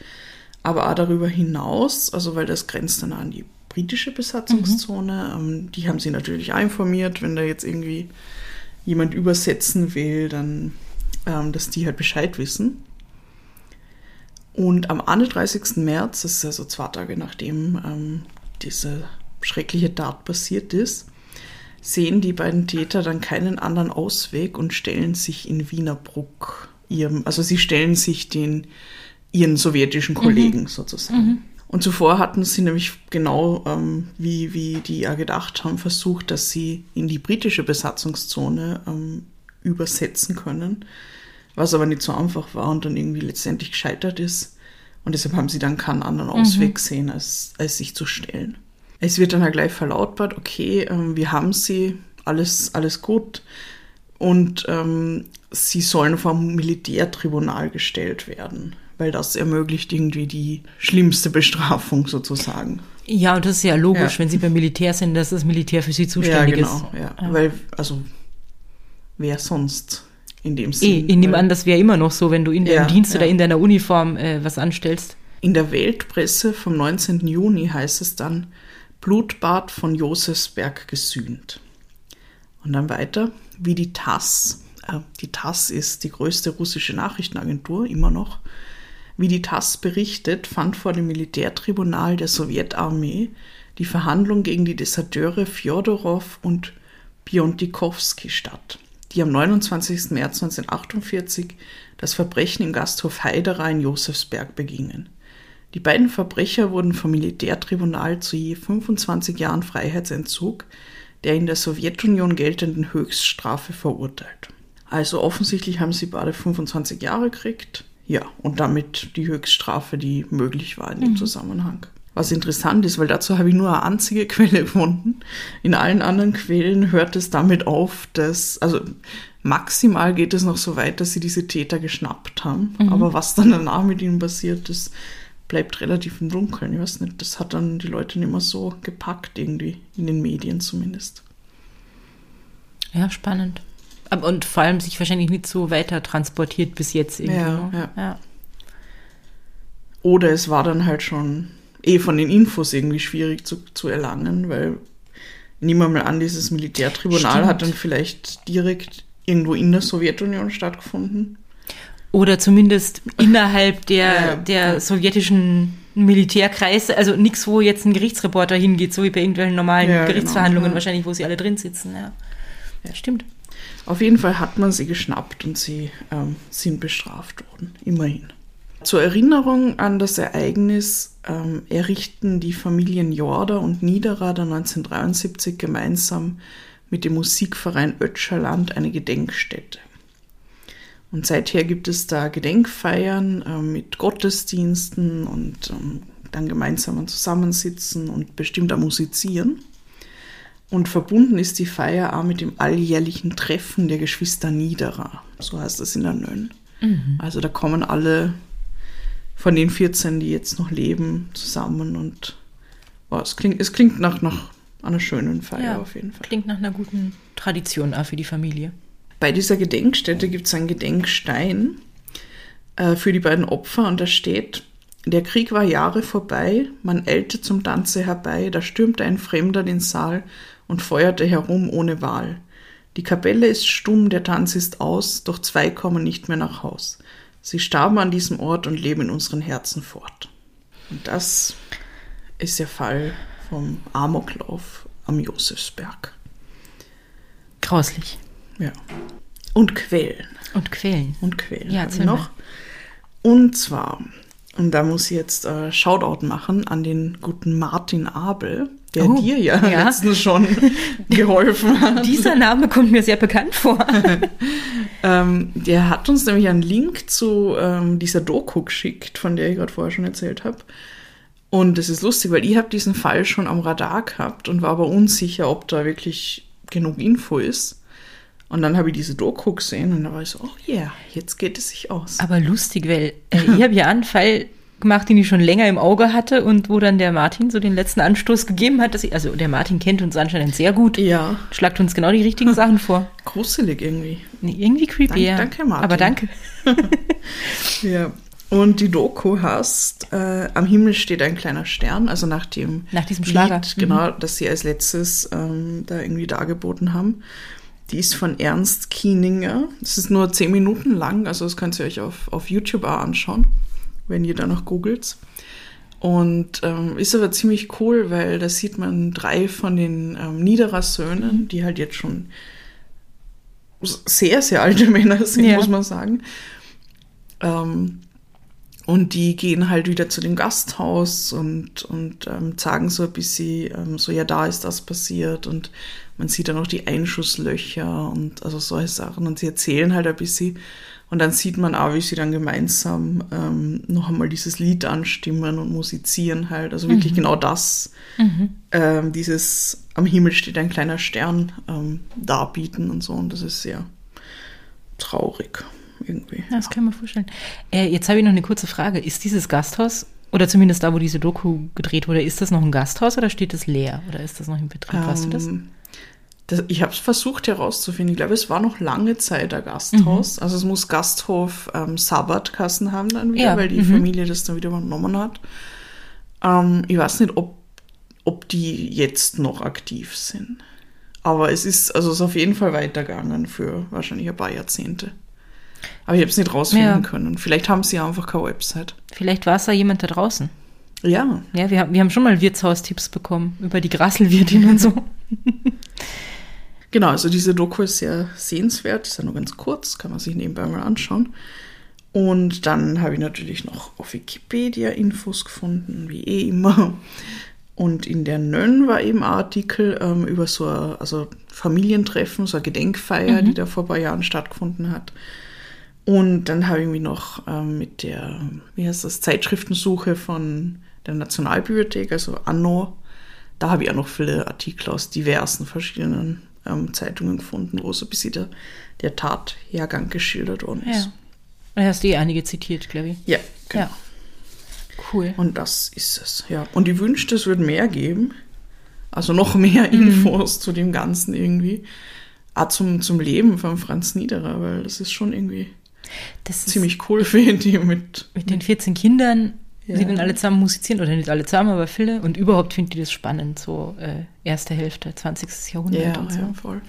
aber auch darüber hinaus, also weil das grenzt dann an die britische Besatzungszone. Ähm, die haben sie natürlich auch informiert, wenn da jetzt irgendwie jemand übersetzen will, dann, ähm, dass die halt Bescheid wissen. Und am 31. März, das ist also zwei Tage nachdem ähm, diese schreckliche Tat passiert ist, sehen die beiden Täter dann keinen anderen Ausweg und stellen sich in Wienerbruck ihrem, also sie stellen sich den ihren sowjetischen Kollegen sozusagen. Und zuvor hatten sie nämlich genau, ähm, wie, wie die ja gedacht haben, versucht, dass sie in die britische Besatzungszone ähm, übersetzen können, was aber nicht so einfach war und dann irgendwie letztendlich gescheitert ist. Und deshalb haben sie dann keinen anderen Ausweg gesehen, als, als sich zu stellen. Es wird dann halt gleich verlautbart, okay, ähm, wir haben sie, alles, alles gut. Und ähm, sie sollen vom Militärtribunal gestellt werden, weil das ermöglicht irgendwie die schlimmste Bestrafung sozusagen. Ja, und das ist ja logisch, Ja. wenn sie beim Militär sind, dass das Militär für sie zuständig ja, genau, ist. ja. Weil, also, wer sonst in dem Eh, Sinn? ich nehme Weil an, das wäre immer noch so, wenn du in deinem Ja, Dienst oder in deiner Uniform äh, was anstellst. In der Weltpresse vom 19. Juni heißt es dann, Blutbad von Josefsberg gesühnt. Und dann weiter, wie die TASS, äh, die TASS ist die größte russische Nachrichtenagentur, immer noch, Wie die TASS berichtet, fand vor dem Militärtribunal der Sowjetarmee die Verhandlung gegen die Deserteure Fjodorow und Piontikowski statt, die am 29. März 1948 das Verbrechen im Gasthof Heiderer in Josefsberg begingen. Die beiden Verbrecher wurden vom Militärtribunal zu je 25 Jahren Freiheitsentzug, der in der Sowjetunion geltenden Höchststrafe verurteilt. Also offensichtlich haben sie beide 25 Jahre gekriegt. Ja, und damit die Höchststrafe, die möglich war in dem Zusammenhang. Was interessant ist, weil dazu habe ich nur eine einzige Quelle gefunden. In allen anderen Quellen hört es damit auf, dass, also maximal geht es noch so weit, dass sie diese Täter geschnappt haben. Aber was dann danach mit ihnen passiert, das bleibt relativ im Dunkeln. Ich weiß nicht, das hat dann die Leute nicht mehr so gepackt, irgendwie, in den Medien zumindest. Ja, spannend. Und vor allem sich wahrscheinlich nicht so weiter transportiert bis jetzt irgendwie. Ja, ne? ja. ja. Oder es war dann halt schon eh von den Infos irgendwie schwierig zu, zu erlangen, weil nehmen wir mal an, dieses Militärtribunal Stimmt. hat dann vielleicht direkt irgendwo in der Sowjetunion stattgefunden. Oder zumindest innerhalb der, Ja, der ja. sowjetischen Militärkreise, also nichts, wo jetzt ein Gerichtsreporter hingeht, so wie bei irgendwelchen normalen Ja, genau, Gerichtsverhandlungen, ja. wahrscheinlich, wo sie alle drin sitzen. Ja stimmt. Auf jeden Fall hat man sie geschnappt und sie ähm, sind bestraft worden, immerhin. Zur Erinnerung an das Ereignis ähm, errichten die Familien Jorda und Niederrader 1973 gemeinsam mit dem Musikverein Ötscherland eine Gedenkstätte. Und seither gibt es da Gedenkfeiern äh, mit Gottesdiensten und ähm, dann gemeinsamen Zusammensitzen und bestimmt auch Musizieren. Und verbunden ist die Feier auch mit dem alljährlichen Treffen der Geschwister Niederer. So heißt es in der Nönn. Also da kommen alle von den 14, die jetzt noch leben, zusammen und oh, es, klingt, es klingt nach, nach einer schönen Feier Ja, auf jeden Fall. Klingt nach einer guten Tradition auch für die Familie. Bei dieser Gedenkstätte gibt es einen Gedenkstein äh, für die beiden Opfer und da steht, der Krieg war Jahre vorbei, man eilte zum Tanze herbei, da stürmte ein Fremder den Saal und feuerte herum ohne Wahl. Die Kapelle ist stumm, der Tanz ist aus, doch zwei kommen nicht mehr nach Haus. Sie starben an diesem Ort und leben in unseren Herzen fort. Und das ist der Fall vom Amoklauf am Josefsberg. Grauslich. Ja. Und Quellen. Und quälen. Und Quellen Ja, noch. Und zwar, und da muss ich jetzt äh, Shoutout machen an den guten Martin Abel, der Oh, dir ja, ja. letztens schon geholfen hat. Dieser Name kommt mir sehr bekannt vor. Ähm, der hat uns nämlich einen Link zu ähm, dieser Doku geschickt, von der ich gerade vorher schon erzählt habe. Und es ist lustig, weil ich habe diesen Fall schon am Radar gehabt und war aber unsicher, ob da wirklich genug Info ist. Und dann habe ich diese Doku gesehen und da war ich so, oh yeah, jetzt geht es sich aus. Aber lustig, weil äh, ich habe ja einen Fall gemacht, den ich schon länger im Auge hatte und wo dann der Martin so den letzten Anstoß gegeben hat, dass ich, also der Martin kennt uns anscheinend sehr gut, Ja, schlagt uns genau die richtigen Sachen vor. gruselig irgendwie. Nee, irgendwie creepy, Dank- ja. danke, Martin. Aber danke. Ja. Und die Doku heißt, äh, am Himmel steht ein kleiner Stern, also nach dem Nach diesem Schlager. Lied, genau, das sie als letztes ähm, da irgendwie dargeboten haben. Die ist von Ernst Kieninger. Das ist nur zehn Minuten lang, also das könnt ihr euch auf, auf YouTube auch anschauen, wenn ihr da noch googelt. Und ähm, ist aber ziemlich cool, weil da sieht man drei von den ähm, Niederer Söhnen, die halt jetzt schon sehr, sehr alte Männer sind, Ja. muss man sagen. Ähm, und die gehen halt wieder zu dem Gasthaus und, und ähm, sagen so ein bisschen, ähm, so ja, da ist das passiert und man sieht dann auch die Einschusslöcher und also solche Sachen und sie erzählen halt ein bisschen und dann sieht man auch, wie sie dann gemeinsam ähm, noch einmal dieses Lied anstimmen und musizieren halt, also wirklich genau das, ähm, dieses am Himmel steht ein kleiner Stern ähm, darbieten und so und das ist sehr traurig irgendwie. Ja, das kann man vorstellen. Äh, jetzt habe ich noch eine kurze Frage. Ist dieses Gasthaus, oder zumindest da, wo diese Doku gedreht wurde, ist das noch ein Gasthaus oder steht das leer? Oder ist das noch in Betrieb? weißt du das? Das, ich habe es versucht herauszufinden. Ich glaube, es war noch lange Zeit ein Gasthaus. Also es muss Gasthof ähm, Sabbatkassen haben dann wieder, Ja, weil die mhm. Familie das dann wieder übernommen hat. Ähm, ich weiß nicht, ob, ob die jetzt noch aktiv sind. Aber es ist, also es ist auf jeden Fall weitergegangen für wahrscheinlich ein paar Jahrzehnte. Aber ich habe es nicht rausfinden Ja. können. Vielleicht haben sie einfach keine Website. Vielleicht war es da jemand da draußen. Ja, Ja, wir, haben- wir haben schon mal Wirtshaustipps bekommen über die Grasselwirtin und so. genau. Also diese Doku ist sehr sehenswert. Ist ja nur ganz kurz, kann man sich nebenbei mal anschauen. Und dann habe ich natürlich noch auf Wikipedia Infos gefunden, wie eh immer. Und in der Nönn war eben ein Artikel ähm, über so ein also Familientreffen, so eine Gedenkfeier, die da vor ein paar Jahren stattgefunden hat. Und dann habe ich mich noch ähm, mit der, wie heißt das, Zeitschriftensuche von der Nationalbibliothek, also Anno, da habe ich auch noch viele Artikel aus diversen verschiedenen ähm, Zeitungen gefunden, wo so ein bisschen der, der Tathergang geschildert worden ist. Ja. Da hast du eh einige zitiert, glaube ich. Ja, genau. Ja. Cool. Und das ist es, ja. Und ich wünschte, es würde mehr geben. Also noch mehr Infos zu dem Ganzen irgendwie. Auch zum, zum Leben von Franz Niederer, weil das ist schon irgendwie Das ziemlich cool, finde ich, mit, mit den 14 Kindern, Ja. die dann alle zusammen musizieren, oder nicht alle zusammen, aber viele. Und überhaupt finde ich das spannend, so äh, erste Hälfte, 20. Jahrhundert Ja, und so. ja, voll.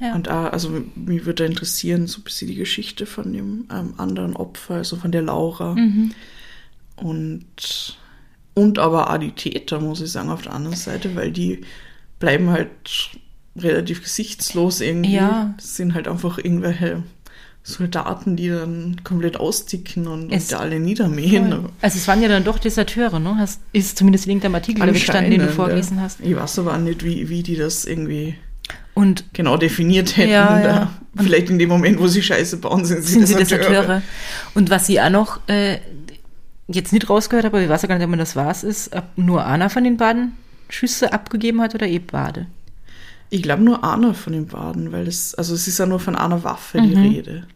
Ja. Und auch, also mich würde interessieren, so ein bisschen die Geschichte von dem ähm, anderen Opfer, also von der Laura. Mhm. Und, und aber auch die Täter, muss ich sagen, auf der anderen Seite, weil die bleiben halt relativ gesichtslos irgendwie. Ja. Das sind halt einfach irgendwelche Soldaten, die dann komplett austicken und, Es- und alle niedermähen. Voll. Also es waren ja dann doch Deserteure, ne? Hast, ist zumindest in irgendeinem Artikel gestanden, den du vorgelesen ja. hast. Ich weiß aber nicht, wie, wie die das irgendwie Und genau definiert hätten. Ja, ja. Vielleicht in dem Moment, wo sie Scheiße bauen, sind sie sind sie Deserteure. Deserteure. Und was sie auch noch äh, jetzt nicht rausgehört habe, aber ich weiß ja gar nicht, ob man das war, ist, ob nur einer von den beiden Schüsse abgegeben hat oder eh beide. Ich glaube nur einer von den beiden, weil es, also es ist ja nur von einer Waffe die Mhm. Rede.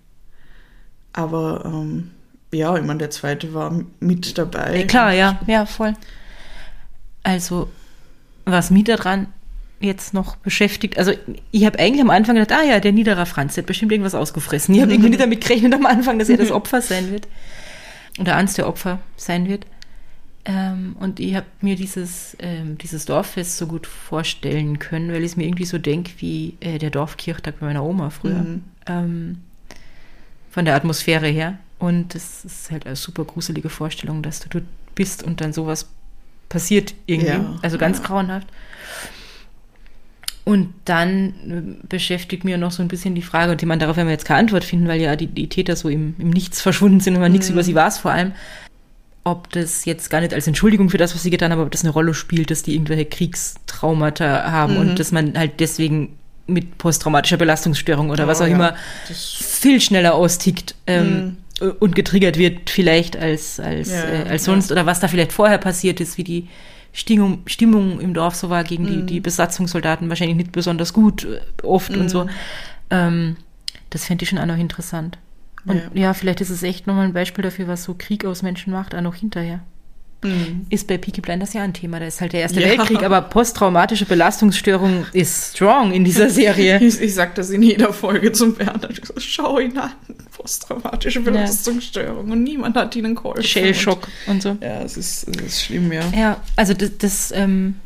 Aber ähm, ja, ich meine, der zweite war mit dabei. Ja, klar, ja, ja, voll. Also, was mich daran jetzt noch beschäftigt, also ich habe eigentlich am Anfang gedacht, ah ja, der Niederer Franz, der hat bestimmt irgendwas ausgefressen. Ich habe irgendwie nicht damit gerechnet am Anfang, dass er das Opfer sein wird. Oder eins der Opfer sein wird. Ähm, und ich habe mir dieses, ähm, dieses Dorffest so gut vorstellen können, weil ich es mir irgendwie so denke wie äh, der Dorfkirchtag bei meiner Oma früher. Mhm. Ähm, von der Atmosphäre her. Und es ist halt eine super gruselige Vorstellung, dass du dort bist und dann sowas passiert irgendwie. Ja, also ganz ja. grauenhaft. Und dann äh, beschäftigt mir noch so ein bisschen die Frage, und ich meine, darauf werden wir jetzt keine Antwort finden, weil ja die, die Täter so im, im Nichts verschwunden sind und man nichts über sie weiß vor allem, ob das jetzt gar nicht als Entschuldigung für das, was sie getan haben, ob das eine Rolle spielt, dass die irgendwelche Kriegstraumata haben und dass man halt deswegen mit posttraumatischer Belastungsstörung oder was Oh, auch ja. immer viel schneller austickt ähm, und getriggert wird vielleicht als, als, Ja, äh, als ja. sonst oder was da vielleicht vorher passiert ist, wie die Stimmung, Stimmung im Dorf so war gegen Mhm. die, die Besatzungssoldaten, wahrscheinlich nicht besonders gut äh, oft und Mhm. so. Ähm, das fände ich schon auch noch interessant. Und Ja. ja. vielleicht ist es echt nochmal ein Beispiel dafür, was so Krieg aus Menschen macht, auch noch hinterher. Mhm. Ist bei Peaky Blinders ja ein Thema. Da ist halt der Erste Ja. Weltkrieg, aber posttraumatische Belastungsstörung ist strong in dieser Serie. Ich, ich sage das in jeder Folge zum Bernd. So, Schau ihn an. Posttraumatische Belastungsstörung. Und niemand hat ihnen geholfen. Shellshock und so. Und, ja, es ist, es ist schlimm, ja. Ja, also das, das ähm,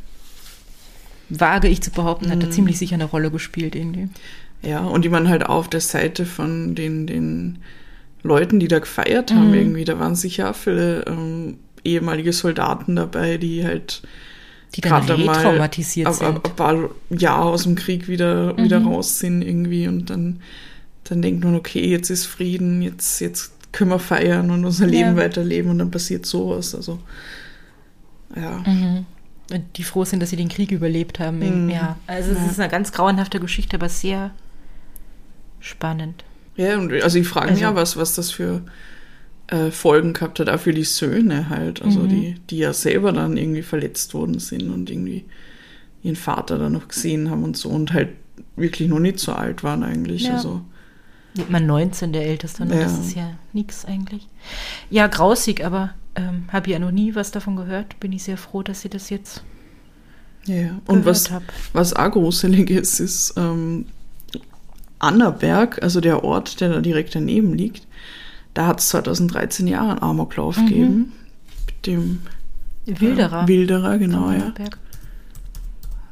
wage ich zu behaupten, hat da Mhm. ziemlich sicher eine Rolle gespielt irgendwie. Ja, und die man halt auf der Seite von den, den Leuten, die da gefeiert haben, Mhm. irgendwie, da waren sicher viele ähm, ehemalige Soldaten dabei, die halt Die dann gerade mal retraumatisiert ab, sind. ab paar Jahre aus dem Krieg wieder, wieder Mhm. raus sind irgendwie und dann, dann denkt man, okay, jetzt ist Frieden, jetzt, jetzt können wir feiern und unser Leben Ja. weiterleben und dann passiert sowas. Also ja. Mhm. Und die froh sind, dass sie den Krieg überlebt haben. Mhm. Ja, also es Ja. ist eine ganz grauenhafte Geschichte, aber sehr spannend. Ja, und also ich frage mich Also- ja, was, was das für äh, Folgen gehabt hat, auch für die Söhne halt, also Mhm. die, die ja selber dann irgendwie verletzt worden sind und irgendwie ihren Vater dann noch gesehen haben und so und halt wirklich noch nicht so alt waren eigentlich. Ja. Also Wird man 19, der Älteste, ne? das Ja. ist ja nix eigentlich. Ja, grausig, aber ähm, habe ja noch nie was davon gehört. Bin ich sehr froh, dass sie das jetzt ja. ja. Und gehört was, hab. was auch gruselig ist, ist ähm, Annaberg, also der Ort, der da direkt daneben liegt, da hat es 2013 Jahre einen Amoklauf Mhm. gegeben. Mit dem Wilderer. Äh, Wilderer, genau, ja.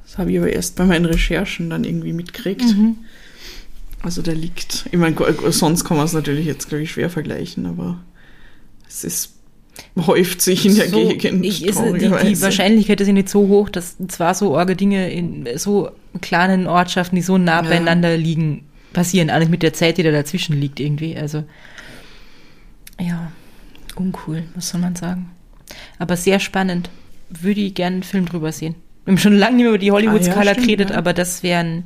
Das habe ich aber erst bei meinen Recherchen dann irgendwie mitgekriegt. Mhm. Also der liegt, ich meine, sonst kann man es natürlich jetzt, glaube ich, schwer vergleichen, aber es ist, häuft sich in der so, Gegend. Ich, ist, die, die Wahrscheinlichkeit ist ja nicht so hoch, dass zwar so orge Dinge in so kleinen Ortschaften, die so nah ja. beieinander liegen, passieren. Alles mit der Zeit, die da dazwischen liegt irgendwie. Also, ja, uncool, muss man sagen. Aber sehr spannend. Würde ich gerne einen Film drüber sehen. Wir haben schon lange nicht mehr über die Hollywood-Skala ah, ja, geredet, ja. aber das wäre ein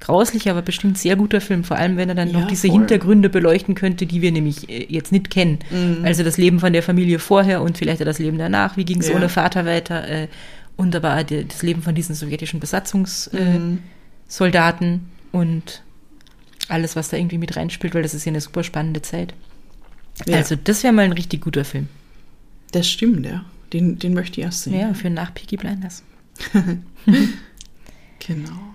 grauslicher, aber bestimmt sehr guter Film, vor allem wenn er dann ja, noch diese voll. Hintergründe beleuchten könnte, die wir nämlich äh, jetzt nicht kennen. Mhm. Also das Leben von der Familie vorher und vielleicht das Leben danach, wie ging es ohne Vater weiter äh, und aber das Leben von diesen sowjetischen Besatzungssoldaten mhm. äh, und alles, was da irgendwie mit reinspielt, weil das ist ja eine super spannende Zeit. Ja. Also das wäre mal ein richtig guter Film. Das stimmt, ja. Den, den möchte ich erst sehen. Ja, für nach Peaky Blinders. genau.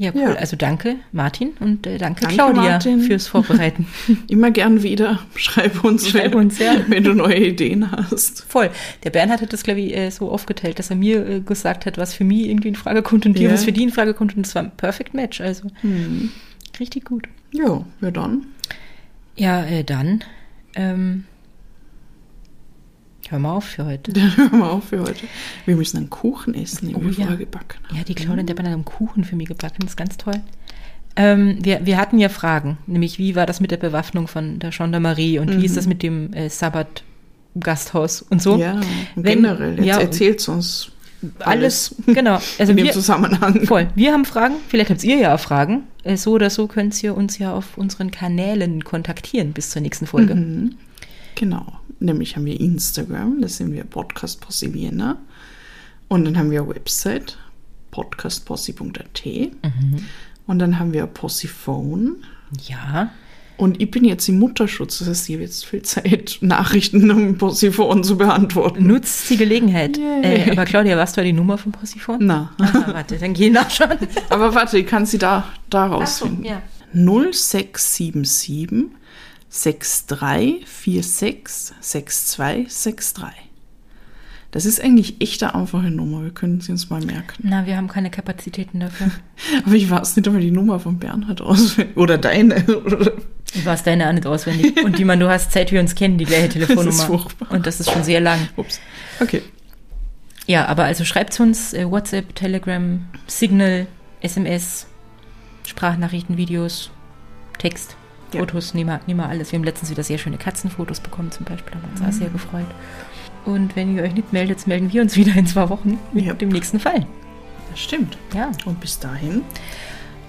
Ja, cool. Ja. Also danke, Martin, und äh, danke, danke, Claudia Martin. fürs Vorbereiten. Immer gern wieder. Schreib uns, Schreib uns ja. wenn du neue Ideen hast. Voll. Der Bernhard hat das, glaube ich, äh, so aufgeteilt, dass er mir äh, gesagt hat, was für mich irgendwie in Frage kommt und dir, was für die in Frage kommt. Und das war ein Perfect Match. Also hm. richtig gut. Ja, ja dann. Ja, äh, dann. Ähm, Hör mal auf für heute. Hör mal auf für heute. Wir müssen einen Kuchen essen, den oh, wir ja. vorher gebacken haben. Ja, die Claudia, der hat einen Kuchen für mich gebacken. Das ist ganz toll. Ähm, wir, wir hatten ja Fragen, nämlich wie war das mit der Bewaffnung von der Gendarmerie und mhm. wie ist das mit dem äh, Sabbat-Gasthaus und so. Ja, Wenn, generell. Jetzt ja, erzählt uns alles. alles. Genau. Also in dem wir, Zusammenhang. Voll. Wir haben Fragen, vielleicht habt ihr ja auch Fragen. Äh, so oder so könnt ihr uns ja auf unseren Kanälen kontaktieren bis zur nächsten Folge. Mhm. Genau. Nämlich haben wir Instagram, das sind wir Podcast Posse Vienna. Und dann haben wir Website, podcastposse.at. Mhm. Und dann haben wir Possiphone. Ja. Und ich bin jetzt im Mutterschutz, das heißt, ich habe jetzt viel Zeit, Nachrichten um Possiphone zu beantworten. Nutzt die Gelegenheit. Äh, aber Claudia, was du die Nummer von Possiphone? Na. Aha, warte, dann geh nachschauen. aber warte, ich kann sie da, da rausfinden. So, ja. 0677 63466263. Das ist eigentlich echt eine einfache Nummer. Wir können sie uns mal merken. Na, wir haben keine Kapazitäten dafür. Aber ich weiß nicht, ob wir die Nummer von Bernhard auswendig. Oder deine. Oder ich weiß deine auch nicht auswendig. Und die man, du hast Zeit, wir uns kennen, die gleiche Telefonnummer. Das ist furchtbar. Und das ist schon sehr lang. Ups. Okay. Ja, aber also schreibt uns äh, WhatsApp, Telegram, Signal, SMS, Sprachnachrichten, Videos, Text. Ja. Fotos, nehmen wir, nehmen wir alles. Wir haben letztens wieder sehr schöne Katzenfotos bekommen zum Beispiel, haben uns mhm. auch sehr gefreut. Und wenn ihr euch nicht meldet, melden wir uns wieder in zwei Wochen mit ja. dem nächsten Fall. Das stimmt. Ja. Und bis dahin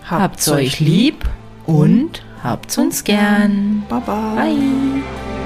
habt's euch lieb und habt's uns gern. Bye bye. Bye.